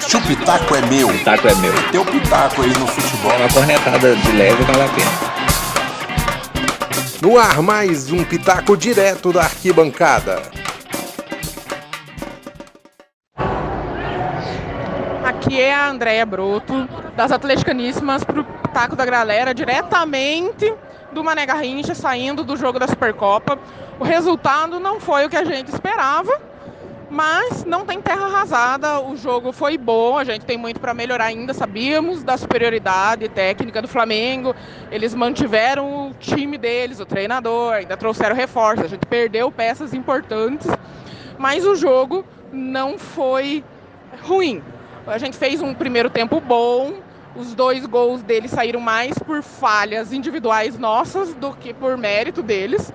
Se o pitaco é meu, Pitaco é meu. teu pitaco aí no futebol. Uma cornetada de leve vale a pena. No ar, mais um pitaco direto da arquibancada. Aqui é a Andréia Broto, das Atleticaníssimas pro Taco da Galera, diretamente do Mané Garrincha, saindo do jogo da Supercopa. O resultado não foi o que a gente esperava, mas não tem terra arrasada. O jogo foi bom, a gente tem muito para melhorar ainda. Sabíamos da superioridade técnica do Flamengo, eles mantiveram o time deles, o treinador, ainda trouxeram reforços. A gente perdeu peças importantes, mas o jogo não foi ruim. A gente fez um primeiro tempo bom. Os dois gols deles saíram mais por falhas individuais nossas do que por mérito deles.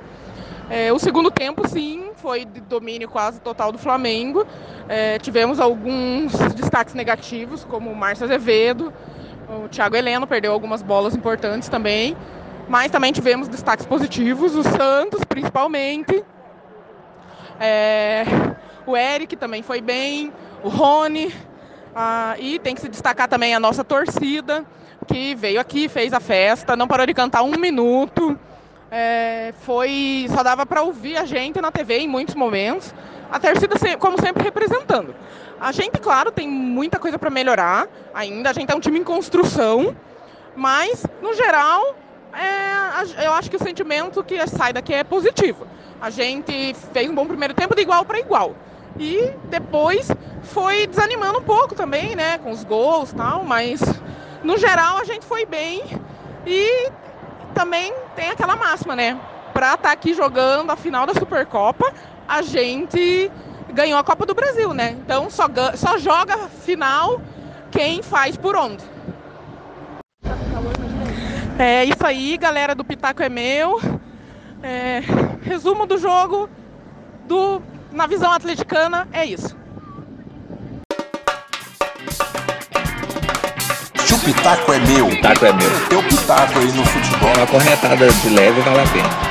É, o segundo tempo, sim, foi de domínio quase total do Flamengo. É, tivemos alguns destaques negativos, como o Márcio Azevedo, o Thiago Heleno perdeu algumas bolas importantes também. Mas também tivemos destaques positivos, o Santos principalmente. É, o Eric também foi bem, o Rony. Ah, e tem que se destacar também a nossa torcida, que veio aqui, fez a festa, não parou de cantar um minuto. É, foi só dava para ouvir a gente na TV em muitos momentos. A torcida, como sempre, representando. A gente, claro, tem muita coisa para melhorar ainda. A gente é um time em construção, mas no geral, é, eu acho que o sentimento que sai daqui é positivo. A gente fez um bom primeiro tempo de igual para igual. E depois foi desanimando um pouco também, né? Com os gols tal, mas no geral a gente foi bem. E também tem aquela máxima, né? Pra estar tá aqui jogando a final da Supercopa, a gente ganhou a Copa do Brasil, né? Então só, só joga final quem faz por onde. É isso aí, galera do Pitaco é meu. É, resumo do jogo do na visão atleticana, é isso. Pitaco é meu, Pitaco é meu. teu pitaco aí no futebol. Uma cornetada de leve vale a pena.